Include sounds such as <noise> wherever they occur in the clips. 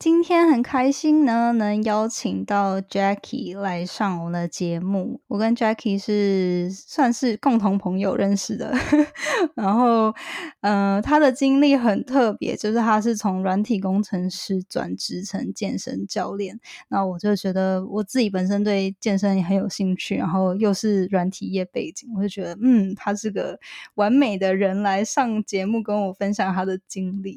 今天很开心呢，能邀请到 Jackie 来上我们的节目。我跟 Jackie 是算是共同朋友认识的，<laughs> 然后，呃，他的经历很特别，就是他是从软体工程师转职成健身教练。那我就觉得我自己本身对健身也很有兴趣，然后又是软体业背景，我就觉得，嗯，他是个完美的人来上节目跟我分享他的经历。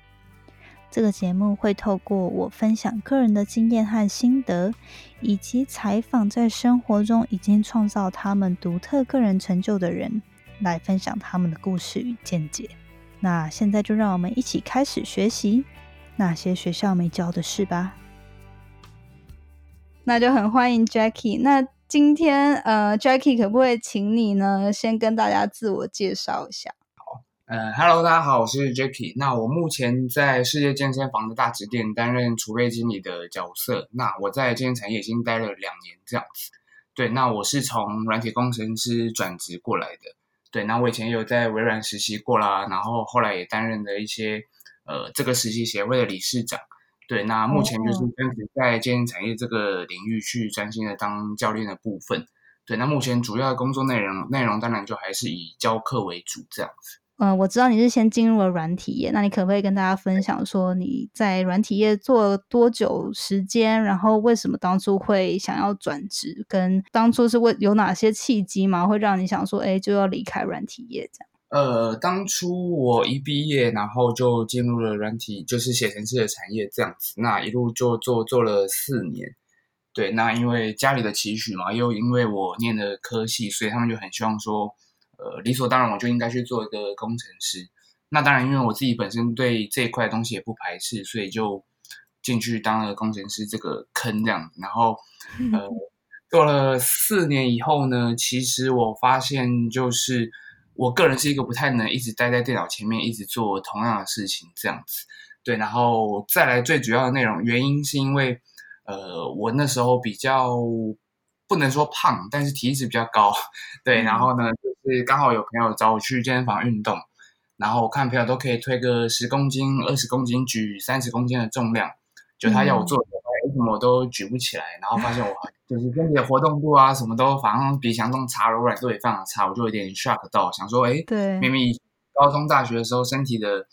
这个节目会透过我分享个人的经验和心得，以及采访在生活中已经创造他们独特个人成就的人，来分享他们的故事与见解。那现在就让我们一起开始学习那些学校没教的事吧。那就很欢迎 Jackie。那今天呃，Jackie 可不可以请你呢，先跟大家自我介绍一下？呃，Hello，大家好，我是 Jacky。那我目前在世界健身房的大直店担任储备经理的角色。那我在健身产业已经待了两年这样子。对，那我是从软体工程师转职过来的。对，那我以前有在微软实习过啦，然后后来也担任了一些呃这个实习协会的理事长。对，那目前就是专职在健身产业这个领域去专心的当教练的部分。对，那目前主要的工作内容内容当然就还是以教课为主这样子。嗯，我知道你是先进入了软体业，那你可不可以跟大家分享说你在软体业做了多久时间？然后为什么当初会想要转职？跟当初是为有哪些契机吗？会让你想说，哎，就要离开软体业这样？呃，当初我一毕业，然后就进入了软体，就是写程式的产业这样子。那一路就做做了四年。对，那因为家里的期许嘛，又因为我念的科系，所以他们就很希望说。呃，理所当然，我就应该去做一个工程师。那当然，因为我自己本身对这一块东西也不排斥，所以就进去当了工程师这个坑这样子。然后，呃，做了四年以后呢，其实我发现，就是我个人是一个不太能一直待在电脑前面，一直做同样的事情这样子。对，然后再来最主要的内容，原因是因为，呃，我那时候比较不能说胖，但是体脂比较高。<laughs> 对，然后呢？是刚好有朋友找我去健身房运动，然后我看朋友都可以推个十公斤、二十公斤，举三十公斤的重量，就他要我做，为什么我都举不起来？然后发现我 <laughs> 就是身体的活动度啊，什么都反正比想象中差，柔软度也非常差，我就有点 shock 到，想说，哎，对，明明高中、大学的时候身体的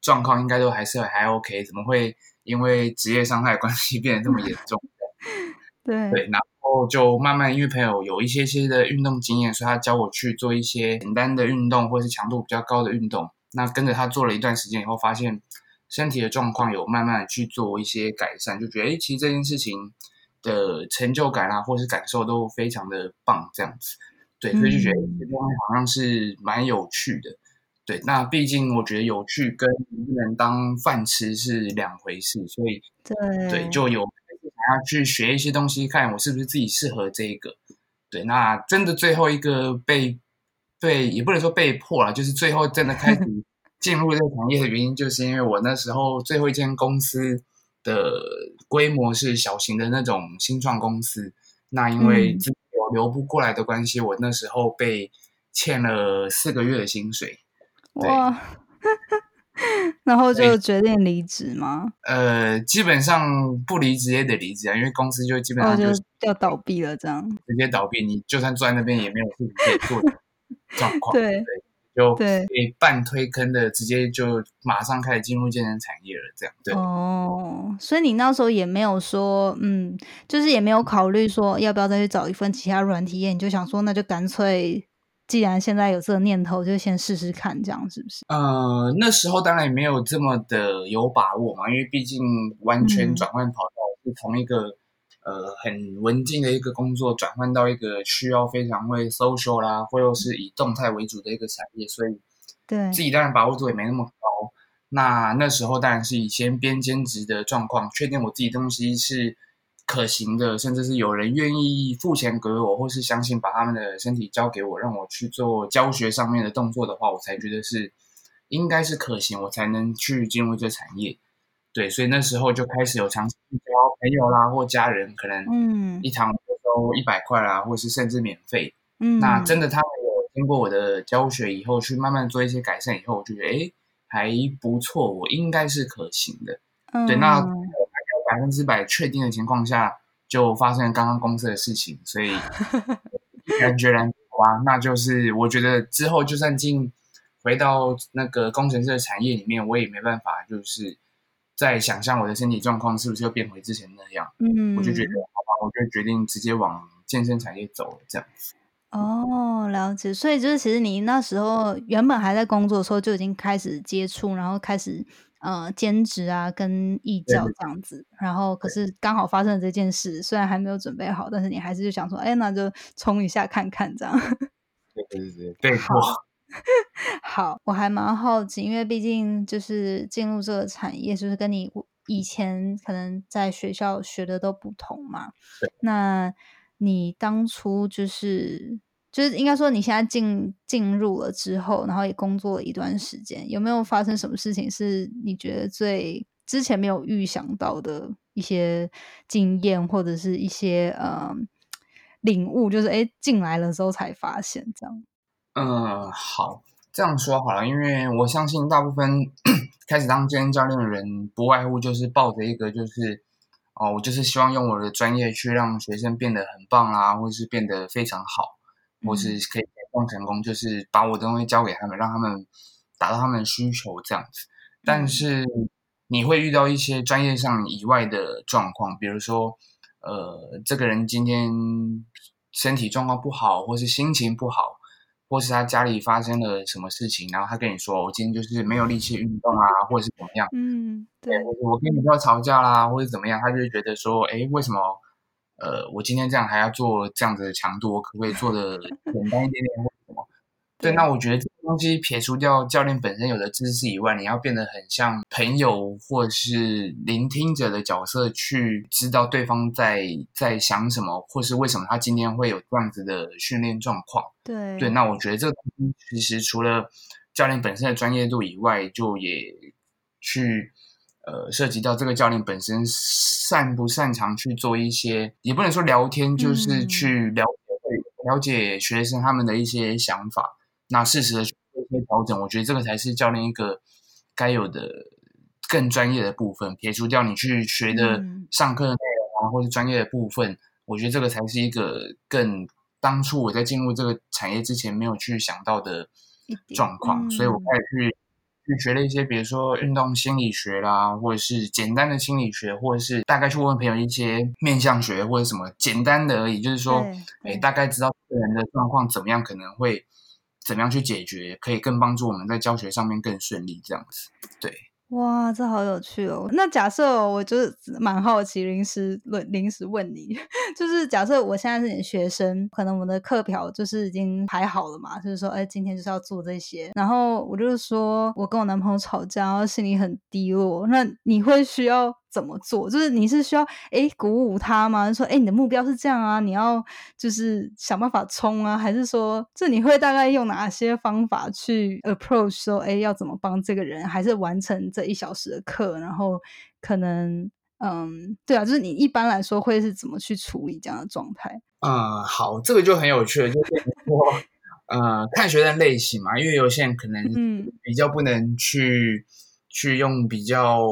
状况应该都还是还 OK，怎么会因为职业伤害关系变得这么严重？对 <laughs> 对，然后就慢慢因为朋友有一些些的运动经验，所以他教我去做一些简单的运动，或者是强度比较高的运动。那跟着他做了一段时间以后，发现身体的状况有慢慢的去做一些改善，就觉得哎，其实这件事情的成就感啊，或是感受都非常的棒，这样子。对，所以就觉得这东西好像是蛮有趣的。对，那毕竟我觉得有趣跟能不能当饭吃是两回事，所以对对就有。要去学一些东西，看我是不是自己适合这一个。对，那真的最后一个被被也不能说被迫了，就是最后真的开始 <laughs> 进入这个行业的原因，就是因为我那时候最后一间公司的规模是小型的那种新创公司，那因为资金流不过来的关系，我那时候被欠了四个月的薪水。哇！<laughs> 然后就决定离职吗？呃，基本上不离职也得离职啊，因为公司就基本上就要倒闭了，这样直接倒闭，你就算坐在那边也没有事情可以做的 <laughs> 状况。对，就对半推坑的，直接就马上开始进入健身产业了，这样对。哦，所以你那时候也没有说，嗯，就是也没有考虑说要不要再去找一份其他软体业，你就想说那就干脆。既然现在有这个念头，就先试试看，这样是不是？呃，那时候当然也没有这么的有把握嘛，因为毕竟完全转换跑道是从一个呃很文静的一个工作转换到一个需要非常会 social 啦，或又是以动态为主的一个产业，所以对自己当然把握度也没那么高。那那时候当然是以先边兼职的状况，确定我自己东西是可行的，甚至是有人愿意付钱给我，或是相信把他们的身体交给我，让我去做教学上面的动作的话，我才觉得是应该是可行，我才能去进入这产业。对，所以那时候就开始有尝试交朋友啦，或家人，可能嗯一堂收一百块啦，或是甚至免费。嗯，那真的他们有经过我的教学以后，去慢慢做一些改善以后，我就觉得哎还不错，我应该是可行的。对，那百分之百确定的情况下，就发生了刚刚公司的事情，所以毅然决然哇，那就是我觉得之后就算进回到那个工程师的产业里面，我也没办法，就是在想象我的身体状况是不是又变回之前那样。嗯，我就觉得好吧，我就决定直接往健身产业走了，这样子。哦，了解。所以就是其实你那时候原本还在工作的时候就已经开始接触，然后开始呃兼职啊，跟义教这样子。然后可是刚好发生了这件事，虽然还没有准备好，但是你还是就想说，哎，那就冲一下看看这样。对对对对，<laughs> 好，<laughs> 好，我还蛮好奇，因为毕竟就是进入这个产业，就是跟你以前可能在学校学的都不同嘛。那你当初就是就是应该说你现在进进入了之后，然后也工作了一段时间，有没有发生什么事情是你觉得最之前没有预想到的一些经验，或者是一些呃领悟？就是哎进来了之后才发现这样。嗯，好，这样说好了，因为我相信大部分 <clears throat> 开始当健身教练的人，不外乎就是抱着一个就是哦，我就是希望用我的专业去让学生变得很棒啦，或者是变得非常好，或是可以更成功，就是把我的东西交给他们，让他们达到他们的需求这样子。但是你会遇到一些专业上以外的状况，比如说，呃，这个人今天身体状况不好，或是心情不好。或是他家里发生了什么事情，然后他跟你说：“我今天就是没有力气运动啊，或者是怎么样？”嗯，对，我跟女朋友吵架啦，或者怎么样，他就会觉得说：“哎，为什么？呃，我今天这样还要做这样子的强度，我可不可以做的 <laughs> 简单一点点，或什么？”对，那我觉得这个东西撇除掉教练本身有的知识以外，你要变得很像朋友或是聆听者的角色，去知道对方在在想什么，或是为什么他今天会有这样子的训练状况。对对，那我觉得这个东西其实除了教练本身的专业度以外，就也去呃涉及到这个教练本身擅不擅长去做一些，也不能说聊天，就是去了解了解学生他们的一些想法。那适时的去做一些调整，我觉得这个才是教练一个该有的更专业的部分。撇除掉你去学的上课的内容啊，或是专业的部分，我觉得这个才是一个更当初我在进入这个产业之前没有去想到的状况。所以我开始去去学了一些，比如说运动心理学啦，或者是简单的心理学，或者是大概去问朋友一些面相学或者什么简单的而已，就是说，哎，大概知道个人的状况怎么样，可能会。怎么样去解决，可以更帮助我们在教学上面更顺利，这样子。哇，这好有趣哦。那假设我就是蛮好奇，临时问临时问你，<laughs> 就是假设我现在是你的学生，可能我们的课表就是已经排好了嘛，就是说，哎，今天就是要做这些。然后我就是说我跟我男朋友吵架，然后心里很低落，那你会需要？怎么做？就是你是需要哎鼓舞他吗？说哎你的目标是这样啊，你要就是想办法冲啊，还是说这你会大概用哪些方法去 approach 说哎要怎么帮这个人，还是完成这一小时的课？然后可能嗯对啊，就是你一般来说会是怎么去处理这样的状态？嗯，好，这个就很有趣了，就是说呃看学生类型嘛，因为有些人可能嗯比较不能去去用比较。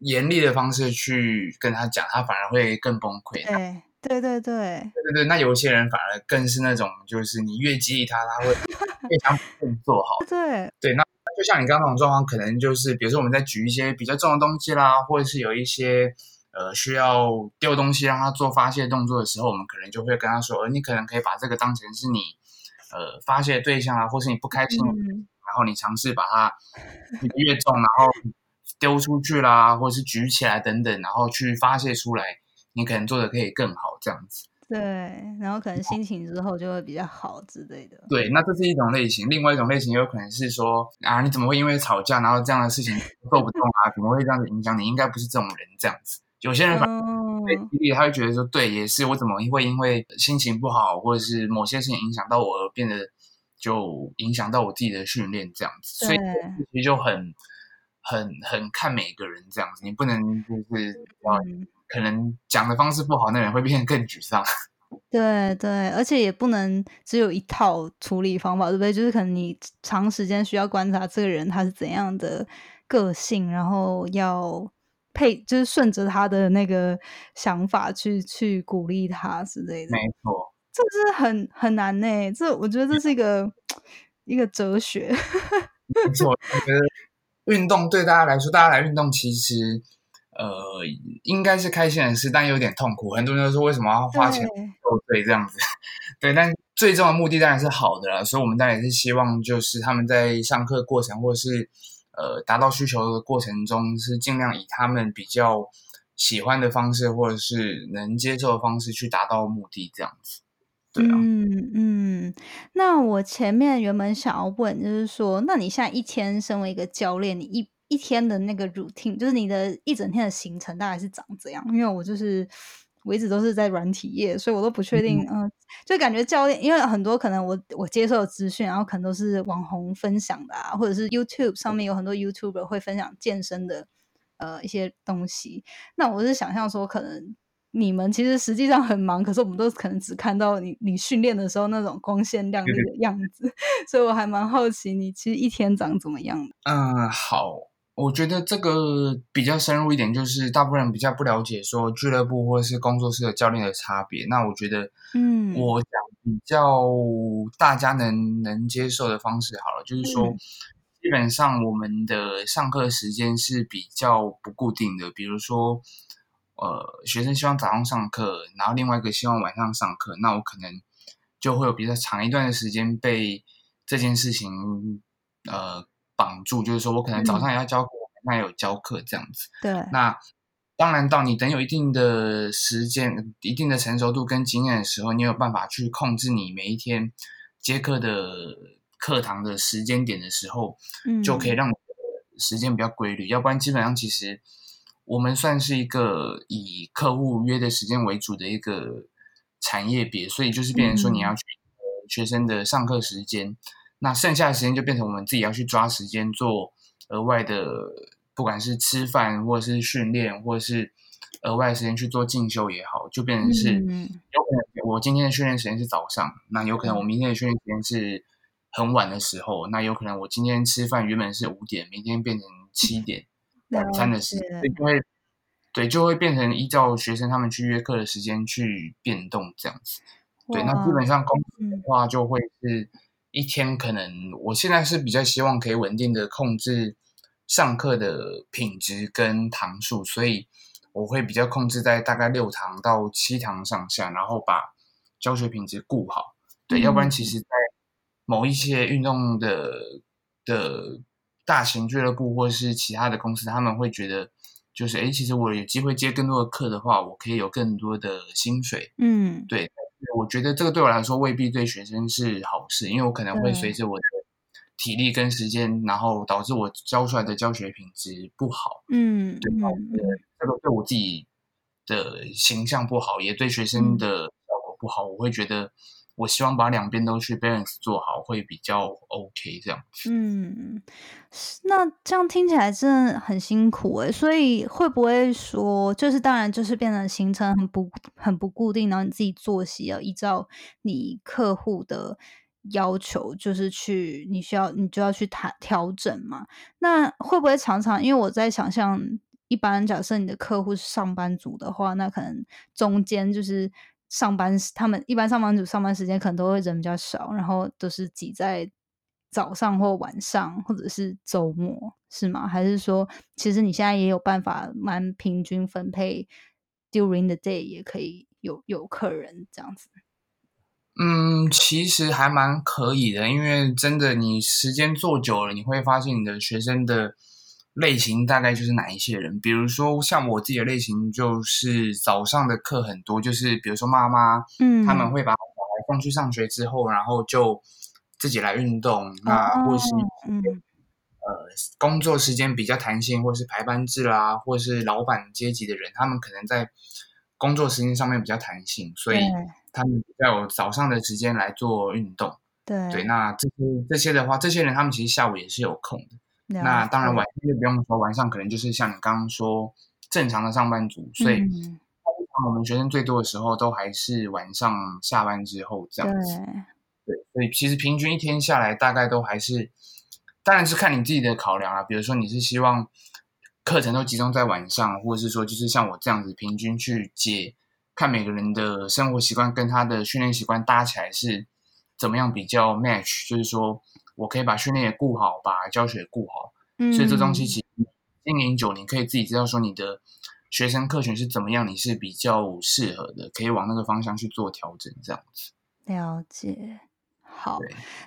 严厉的方式去跟他讲，他反而会更崩溃。对，对，对，对，对，对，对。那有些人反而更是那种，就是你越激励他，他会 <laughs> 越想更做好。对，对。那就像你刚刚那种状况，可能就是比如说我们在举一些比较重的东西啦，或者是有一些呃需要丢东西让他做发泄动作的时候，我们可能就会跟他说，呃，你可能可以把这个当成是你呃发泄对象啊，或是你不开心，然后你尝试把它 <laughs> 越重，然后。丢出去啦，或者是举起来等等，然后去发泄出来，你可能做的可以更好，这样子。对，然后可能心情之后就会比较好之类的。对，那这是一种类型，另外一种类型有可能是说啊，你怎么会因为吵架，然后这样的事情做不动啊？<laughs> 怎么会这样子影响你？应该不是这种人这样子。有些人反被激励，他会觉得说，对，也是我怎么会因为心情不好，或者是某些事情影响到我而变得就影响到我自己的训练这样子。所以其实就很很很看每个人这样子，你不能就是啊。可能讲的方式不好，那人会变得更沮丧。<laughs> 对对，而且也不能只有一套处理方法，对不对？就是可能你长时间需要观察这个人他是怎样的个性，然后要配，就是顺着他的那个想法去去鼓励他之类的。没错，这是很很难呢。这我觉得这是一个 <tsk> 一个哲学。<laughs> 没错，我觉得运动对大家来说，大家来运动其实。呃，应该是开心的事，但有点痛苦。很多人都说为什么要花钱受罪这样子？<laughs> 对，但最终的目的当然是好的了。所以，我们当然也是希望，就是他们在上课过程或者是呃达到需求的过程中，是尽量以他们比较喜欢的方式，或者是能接受的方式去达到目的这样子。对啊，嗯嗯。那我前面原本想要问，就是说，那你现在一天身为一个教练，你一一天的那个 routine，就是你的一整天的行程大概是长怎样？因为我就是我一直都是在软体业，所以我都不确定。嗯，就感觉教练，因为很多可能我我接受的资讯，然后可能都是网红分享的啊，或者是 YouTube 上面有很多 YouTuber 会分享健身的呃一些东西。那我是想象说，可能你们其实实际上很忙，可是我们都可能只看到你你训练的时候那种光鲜亮丽的样子，<laughs> 所以我还蛮好奇你其实一天长怎么样的。嗯，好。我觉得这个比较深入一点，就是大部分人比较不了解说俱乐部或者是工作室的教练的差别。那我觉得，嗯，我讲比较大家能能接受的方式好了，就是说，基本上我们的上课时间是比较不固定的。比如说，呃，学生希望早上上课，然后另外一个希望晚上上课，那我可能就会有比较长一段的时间被这件事情，呃。绑住，就是说我可能早上也要教课，晚上有教课这样子。对。那当然，到你等有一定的时间、一定的成熟度跟经验的时候，你有办法去控制你每一天接课的课堂的时间点的时候，嗯，就可以让时间比较规律。要不然，基本上其实我们算是一个以客户约的时间为主的一个产业别，所以就是变成说你要去学生的上课时间。那剩下的时间就变成我们自己要去抓时间做额外的，不管是吃饭或者是训练，或者是额外的时间去做进修也好，就变成是有可能我今天的训练时间是早上，那有可能我明天的训练时间是很晚的时候，那有可能我今天吃饭原本是五点，明天变成七点晚餐的时间，就会对就会变成依照学生他们去约课的时间去变动这样子。对，那基本上公司的话就会是。一天可能，我现在是比较希望可以稳定的控制上课的品质跟堂数，所以我会比较控制在大概六堂到七堂上下，然后把教学品质顾好。对，要不然其实，在某一些运动的的大型俱乐部或是其他的公司，他们会觉得，就是哎，其实我有机会接更多的课的话，我可以有更多的薪水。嗯，对。我觉得这个对我来说未必对学生是好事，因为我可能会随着我的体力跟时间，然后导致我教出来的教学品质不好。嗯，对吧？这个对我自己的形象不好，也对学生的效果不好。我会觉得。我希望把两边都去 balance 做好，会比较 OK 这样子。嗯，那这样听起来真的很辛苦诶。所以会不会说，就是当然就是变得行程很不很不固定，然后你自己作息要依照你客户的要求，就是去你需要你就要去谈调整嘛？那会不会常常因为我在想象，一般假设你的客户是上班族的话，那可能中间就是。上班，他们一般上班族上班时间可能都会人比较少，然后都是挤在早上或晚上，或者是周末，是吗？还是说，其实你现在也有办法蛮平均分配，during the day 也可以有有客人这样子？嗯，其实还蛮可以的，因为真的你时间做久了，你会发现你的学生的类型大概就是哪一些人，比如说像我自己的类型，就是早上的课很多，就是比如说妈妈，嗯，他们会把小孩送去上学之后，然后就自己来运动，那或者是嗯。呃工作时间比较弹性，或是排班制啦，或是老板阶级的人，他们可能在工作时间上面比较弹性，所以他们比较有早上的时间来做运动。对。对，那这些这些的话，这些人他们其实下午也是有空的。了那当然晚上就不用说，晚上可能就是像你刚刚说正常的上班族，所以嗯我们学生最多的时候都还是晚上下班之后这样子。对对，所以其实平均一天下来，大概都还是，当然是看你自己的考量啊。比如说你是希望课程都集中在晚上，或者是说就是像我这样子平均去解，看每个人的生活习惯跟他的训练习惯搭起来是怎么样比较 match，就是说我可以把训练也顾好，把教学也顾好。嗯，所以这东西其实经营久，你可以自己知道说你的学生客群是怎么样，你是比较适合的，可以往那个方向去做调整，这样子。了解。好，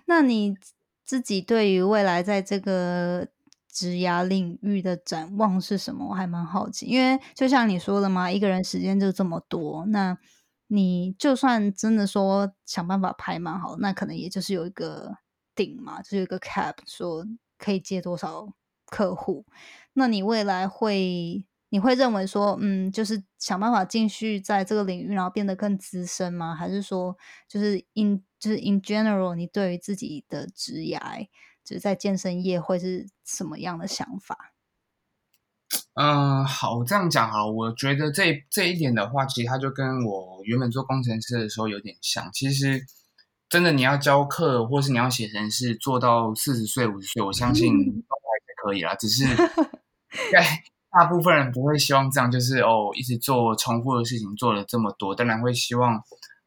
那你自己对于未来在这个职涯领域的展望是什么？我还蛮好奇，因为就像你说的嘛，一个人时间就这么多，那你就算真的说想办法排满好，那可能也就是有一个顶嘛，就是有一个 cap，说可以接多少客户。那你未来会，你会认为说，嗯，就是想办法继续在这个领域，然后变得更资深吗？还是说，就是 in 就是 in general，你对于自己的职涯，就是在健身业会是什么样的想法？嗯，好，这样讲好了。我觉得这这一点的话，其实它就跟我原本做工程师的时候有点像。其实真的你要教课，或是你要写成是，做到四十岁、五十岁，我相信都还是可以啦。只是在 <laughs> 大部分人不会希望这样，就是哦，一直做重复的事情，做了这么多，当然会希望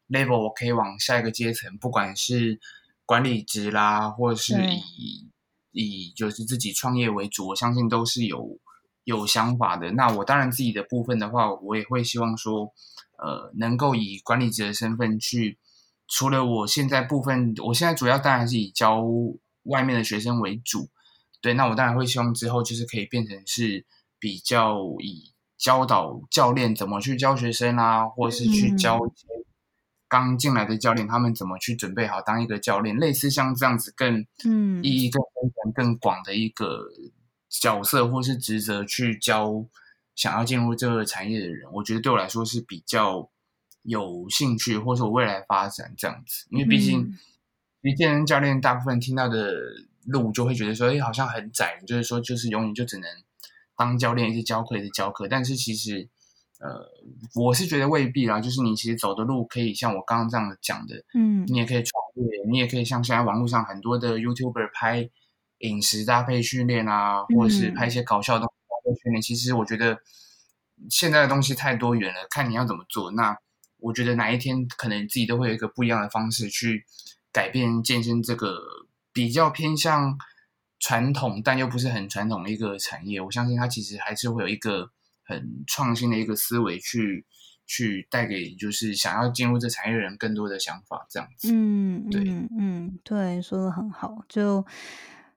level 我可以往下一个阶层，不管是管理职啦，或者是以以就是自己创业为主，我相信都是有有想法的。那我当然自己的部分的话，我也会希望说，呃，能够以管理职的身份去，除了我现在部分，我现在主要当然是以教外面的学生为主。对，那我当然会希望之后就是可以变成是比较以教导教练怎么去教学生啊，或者是去教一些刚进来的教练他们怎么去准备好当一个教练，类似像这样子更嗯。意义更深层、更广的一个角色或是职责去教想要进入这个产业的人，我觉得对我来说是比较有兴趣，或是我未来发展这样子，因为毕竟。嗯其实健身教练大部分听到的路就会觉得说，哎，好像很窄，就是说就是永远就只能当教练，一直教课，一直教课。但是其实，呃，我是觉得未必啦。就是你其实走的路可以像我刚刚这样讲的，嗯你也可以创业，你也可以像现在网络上很多的 YouTuber 拍饮食搭配训练啊，或者是嗯拍一些搞笑的东西搭配训练。其实我觉得现在的东西太多元了，看你要怎么做。那我觉得哪一天可能自己都会有一个不一样的方式去改变健身这个比较偏向传统但又不是很传统的一个产业。我相信它其实还是会有一个很创新的一个思维去去带给就是想要进入这产业的人更多的想法，这样子。嗯对嗯嗯，对，说的很好。就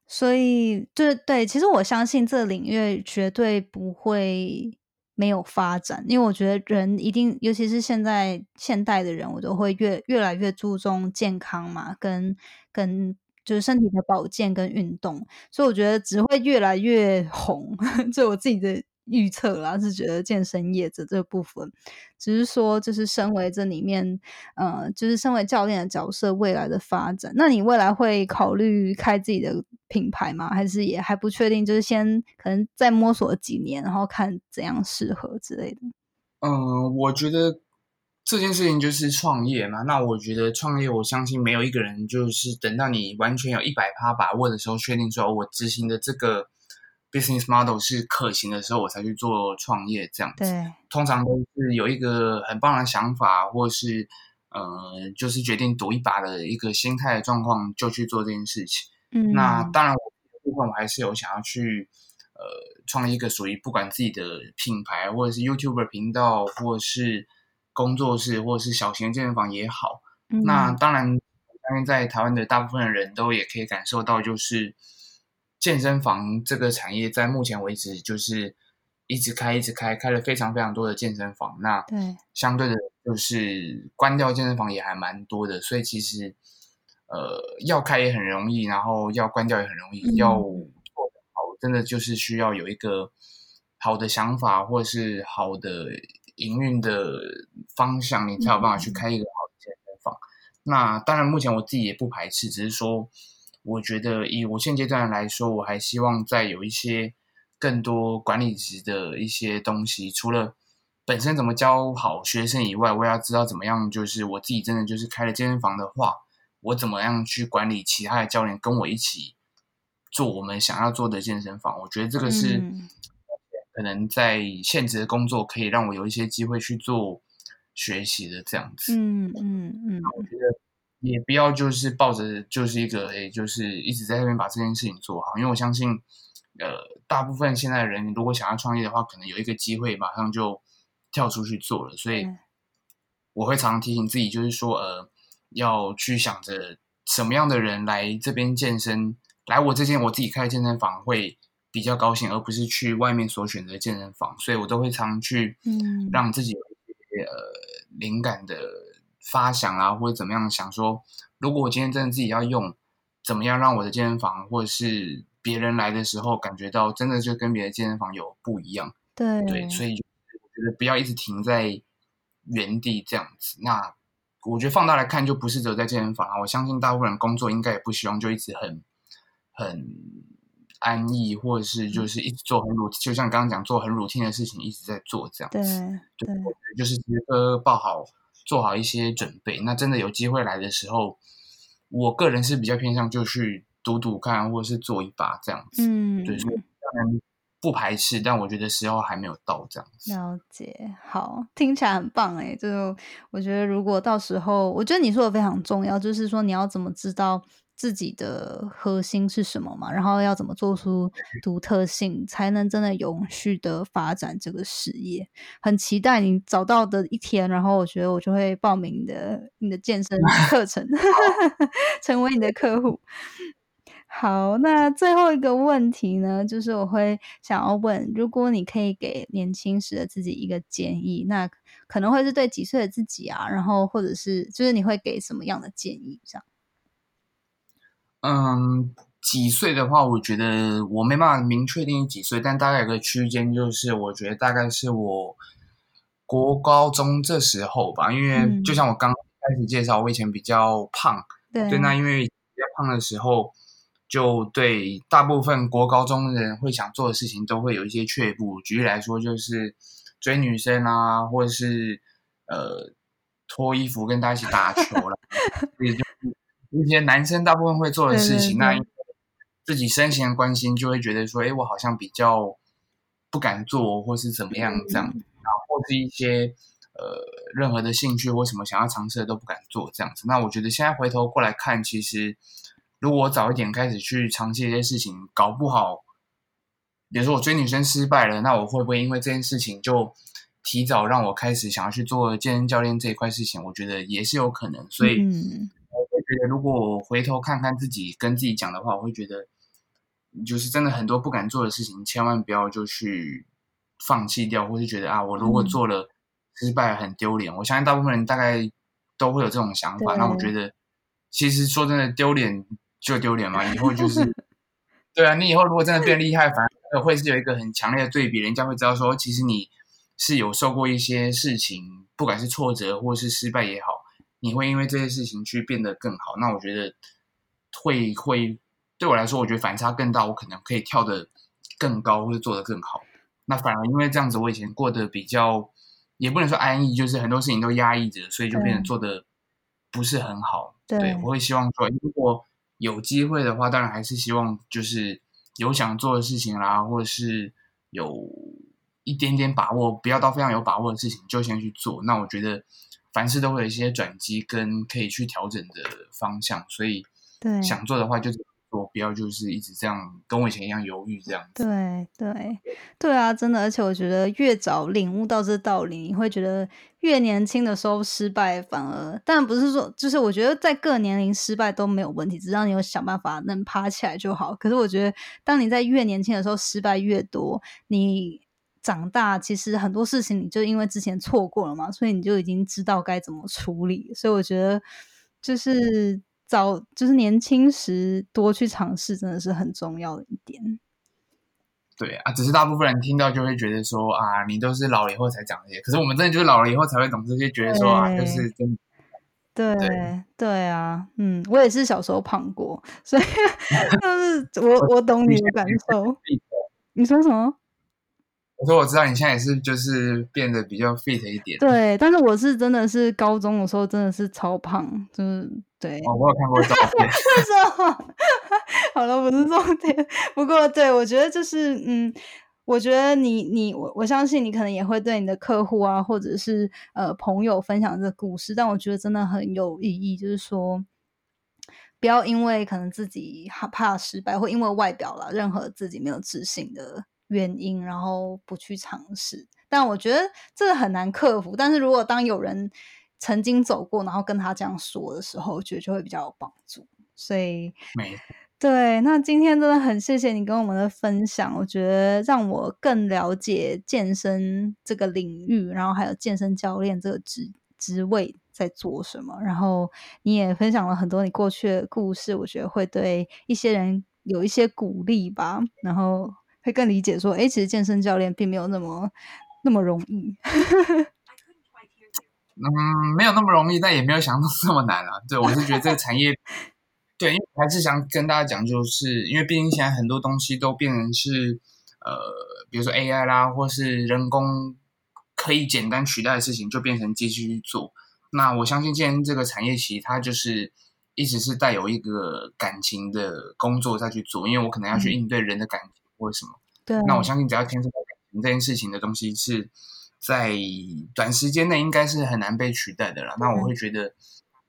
所以对对，其实我相信这领域绝对不会没有发展，因为我觉得人一定，尤其是现在现代的人，我都会越越来越注重健康嘛，跟跟就是身体的保健跟运动，所以我觉得只会越来越红，<laughs> 这我自己的预测啦，是觉得健身业者这部分，只是说就是身为这里面，呃，就是身为教练的角色未来的发展，那你未来会考虑开自己的品牌吗？还是也还不确定？就是先可能再摸索几年，然后看怎样适合之类的。嗯，我觉得这件事情就是创业嘛。那我觉得创业，我相信没有一个人就是等到你完全有一百趴把握的时候，确定说我执行的这个 business model 是可行的时候，我才去做创业这样子。对，通常都是有一个很棒的想法，或是呃，就是决定赌一把的一个心态的状况，就去做这件事情。嗯，那当然，我部分我还是有想要去呃创立一个属于不管自己的品牌，或者是 YouTuber 频道，或者是工作室，或者是小型的健身房也好。那嗯当然，相信在台湾的大部分的人都也可以感受到，就是健身房这个产业在目前为止就是一直开一直开，开了非常非常多的健身房。那对，相对的，就是关掉健身房也还蛮多的。所以其实，呃，要开也很容易，然后要关掉也很容易。要做得好，真的就是需要有一个好的想法，或者是好的营运的方向，你才有办法去开一个好的健身房。那当然，目前我自己也不排斥，只是说。我觉得以我现阶段来说，我还希望再有一些更多管理职的一些东西。除了本身怎么教好学生以外，我也要知道怎么样，就是我自己真的就是开了健身房的话，我怎么样去管理其他的教练跟我一起做我们想要做的健身房。我觉得这个是可能在现职的工作可以让我有一些机会去做学习的这样子。嗯嗯嗯，我觉得。也不要就是抱着就是一个诶，就是一直在那边把这件事情做好，因为我相信，呃，大部分现在的人如果想要创业的话，可能有一个机会马上就跳出去做了，所以我会常常提醒自己，就是说，呃，要去想着什么样的人来这边健身，来我这间我自己开的健身房会比较高兴，而不是去外面所选择健身房，所以我都会常去嗯。让自己有一些呃灵感的。发想啊，或者怎么样想说，如果我今天真的自己要用，怎么样让我的健身房或者是别人来的时候感觉到真的就跟别的健身房有不一样？对对，所以我觉得不要一直停在原地这样子。那我觉得放大来看，就不是只有在健身房啊。我相信大部分人工作应该也不希望就一直很很安逸，或者是就是一直做很 routine，就像刚刚讲做很 routine 的事情一直在做这样子。对对，就是时刻报好。做好一些准备，那真的有机会来的时候，我个人是比较偏向就去赌赌看，或者是做一把这样子。嗯，对，当然不排斥，但我觉得时候还没有到这样子。了解，好，听起来很棒哎。就我觉得，如果到时候，我觉得你说的非常重要，就是说你要怎么知道。自己的核心是什么嘛？然后要怎么做出独特性，才能真的永续的发展这个事业？很期待你找到的一天，然后我觉得我就会报名你的你的健身 <laughs> 课程，<laughs> 成为你的客户。好，那最后一个问题呢，就是我会想要问，如果你可以给年轻时的自己一个建议，那可能会是对几岁的自己啊，然后或者是就是你会给什么样的建议？这样。嗯，几岁的话，我觉得我没办法明确定几岁，但大概有个区间，就是我觉得大概是我国高中这时候吧。因为就像我刚开始介绍，我以前比较胖，对，那因为比较胖的时候，就对大部分国高中人会想做的事情都会有一些却步。举例来说，就是追女生啊，或者是呃脱衣服跟大家一起打球了，<laughs> 也就。一些男生大部分会做的事情，那自己身形的关心就会觉得说，哎，我好像比较不敢做，或是怎么样这样，然后或是一些呃任何的兴趣或什么想要尝试的都不敢做这样子。那我觉得现在回头过来看，其实如果我早一点开始去尝试一些事情，搞不好，比如说我追女生失败了，那我会不会因为这件事情就提早让我开始想要去做健身教练这一块事情？我觉得也是有可能，所以。觉得如果我回头看看自己跟自己讲的话，我会觉得，就是真的很多不敢做的事情，千万不要就去放弃掉，或是觉得啊，我如果做了失败很丢脸。我相信大部分人大概都会有这种想法。那我觉得，其实说真的，丢脸就丢脸嘛，以后就 <laughs> 是，对啊，你以后如果真的变厉害，反而会是有一个很强烈的对比，人家会知道说，其实你是有受过一些事情，不管是挫折或是失败也好。你会因为这些事情去变得更好，那我觉得会会对我来说，我觉得反差更大，我可能可以跳得更高，或者做得更好。那反而因为这样子，我以前过得比较，也不能说安逸，就是很多事情都压抑着，所以就变得做的不是很好。对，我会希望说，如果有机会的话，当然还是希望就是有想做的事情啦，或者是有一点点把握，不要到非常有把握的事情就先去做。那我觉得。凡事都会有一些转机跟可以去调整的方向，所以对想做的话就是做，不要就是一直这样跟我以前一样犹豫这样子。对对对啊，真的，而且我觉得越早领悟到这道理，你会觉得越年轻的时候失败，反而但不是说，就是我觉得在各年龄失败都没有问题，只要你有想办法能爬起来就好。可是我觉得，当你在越年轻的时候失败越多，你长大其实很多事情你就因为之前错过了嘛，所以你就已经知道该怎么处理。所以我觉得，就是早就是年轻时多去尝试，真的是很重要的一点。对啊，只是大部分人听到就会觉得说啊，你都是老了以后才讲这些。可是我们真的就是老了以后才会懂这些，觉得说啊，就是真。对对啊，嗯，我也是小时候胖过，所以 <laughs> 就是我我懂你的感受。你说什么？我说我知道你现在也是，就是变得比较 fit 一点。对，但是我是真的是高中的时候真的是超胖，就是对。哦，我有看过照片。<laughs> 是？<laughs> 好了，不是重点。不过，对我觉得就是，嗯，我觉得你你我我相信你可能也会对你的客户啊，或者是呃朋友分享这个故事。但我觉得真的很有意义，就是说，不要因为可能自己害怕失败，或因为外表了任何自己没有自信的原因，然后不去尝试。但我觉得这个很难克服。但是如果当有人曾经走过，然后跟他这样说的时候，我觉得就会比较有帮助。所以，没。对，那今天真的很谢谢你跟我们的分享，我觉得让我更了解健身这个领域，然后还有健身教练这个职职位在做什么。然后你也分享了很多你过去的故事，我觉得会对一些人有一些鼓励吧，然后会更理解说，哎，其实健身教练并没有那么那么容易。嗯，没有那么容易，但也没有想到那么难啊。对我是觉得这个产业。对，因为还是想跟大家讲，就是因为毕竟现在很多东西都变成是，呃，比如说 AI 啦，或是人工可以简单取代的事情，就变成机器去做。那我相信，既然这个产业其实它就是一直是带有一个感情的工作再去做，因为我可能要去应对人的感情或什么。对。那我相信，只要牵涉到感情这件事情的东西，是在短时间内应该是很难被取代的了。那我会觉得。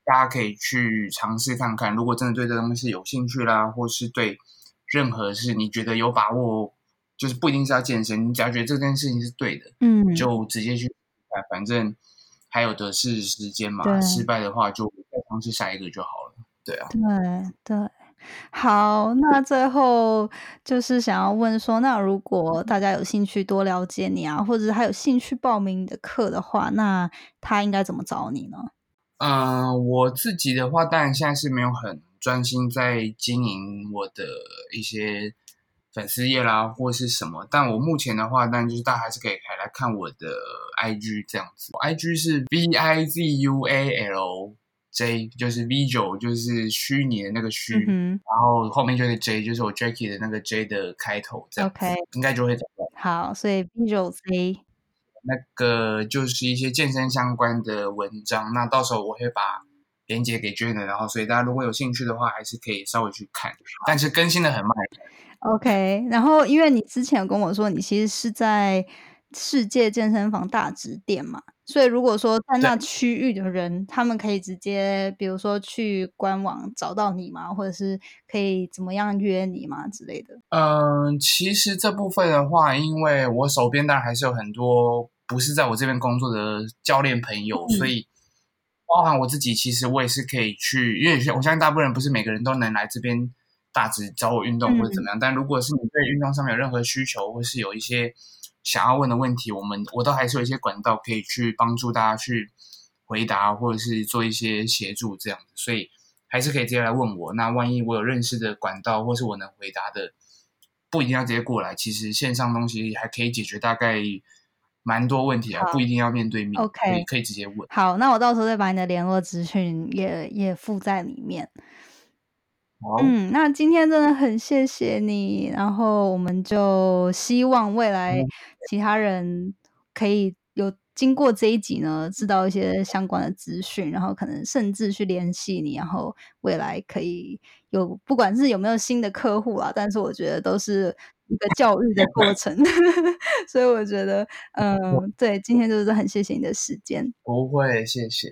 大家可以去尝试看看，如果真的对这东西有兴趣啦，或是对任何事你觉得有把握，就是不一定是要健身，你只要觉得这件事情是对的，嗯，就直接去，反正还有的是时间嘛。失败的话就再尝试下一个就好了。对啊，对对，好，那最后就是想要问说，那如果大家有兴趣多了解你啊，或者是还有兴趣报名你的课的话，那他应该怎么找你呢？嗯，我自己的话，当然现在是没有很专心在经营我的一些粉丝页啦，或是什么。但我目前的话，当然就是大家还是可以来看我的 IG 这样子。IG 是 V I Z U A L J，就是 V 九，就是虚拟的那个虚，然后后面就是 J，就是我 Jackie 的那个 J 的开头这样。OK，应该就会找到。好，所以 V 九 J。那个就是一些健身相关的文章，那到时候我会把链接给 Jane，然后所以大家如果有兴趣的话，还是可以稍微去看，但是更新的很慢。OK，然后因为你之前有跟我说，你其实是在世界健身房大直店嘛。所以，如果说在那区域的人，他们可以直接，比如说去官网找到你吗？或者是可以怎么样约你吗之类的？嗯，其实这部分的话，因为我手边当然还是有很多不是在我这边工作的教练朋友，所以包含我自己，其实我也是可以去，因为我相信大部分人不是每个人都能来这边大致找我运动或者怎么样。但如果是你对运动上面有任何需求，或是有一些。想要问的问题，我们我都还是有一些管道可以去帮助大家去回答，或者是做一些协助这样子，所以还是可以直接来问我。那万一我有认识的管道，或是我能回答的，不一定要直接过来。其实线上东西还可以解决大概蛮多问题啊，不一定要面对面，OK，可以直接问。好，那我到时候再把你的联络资讯也也附在里面。嗯，那今天真的很谢谢你，然后我们就希望未来其他人可以有经过这一集呢，知道一些相关的资讯，然后可能甚至去联系你，然后未来可以有不管是有没有新的客户啊，但是我觉得都是一个教育的过程，<laughs> 所以我觉得，<laughs> 嗯，对，今天就是很谢谢你的时间，不会，谢谢。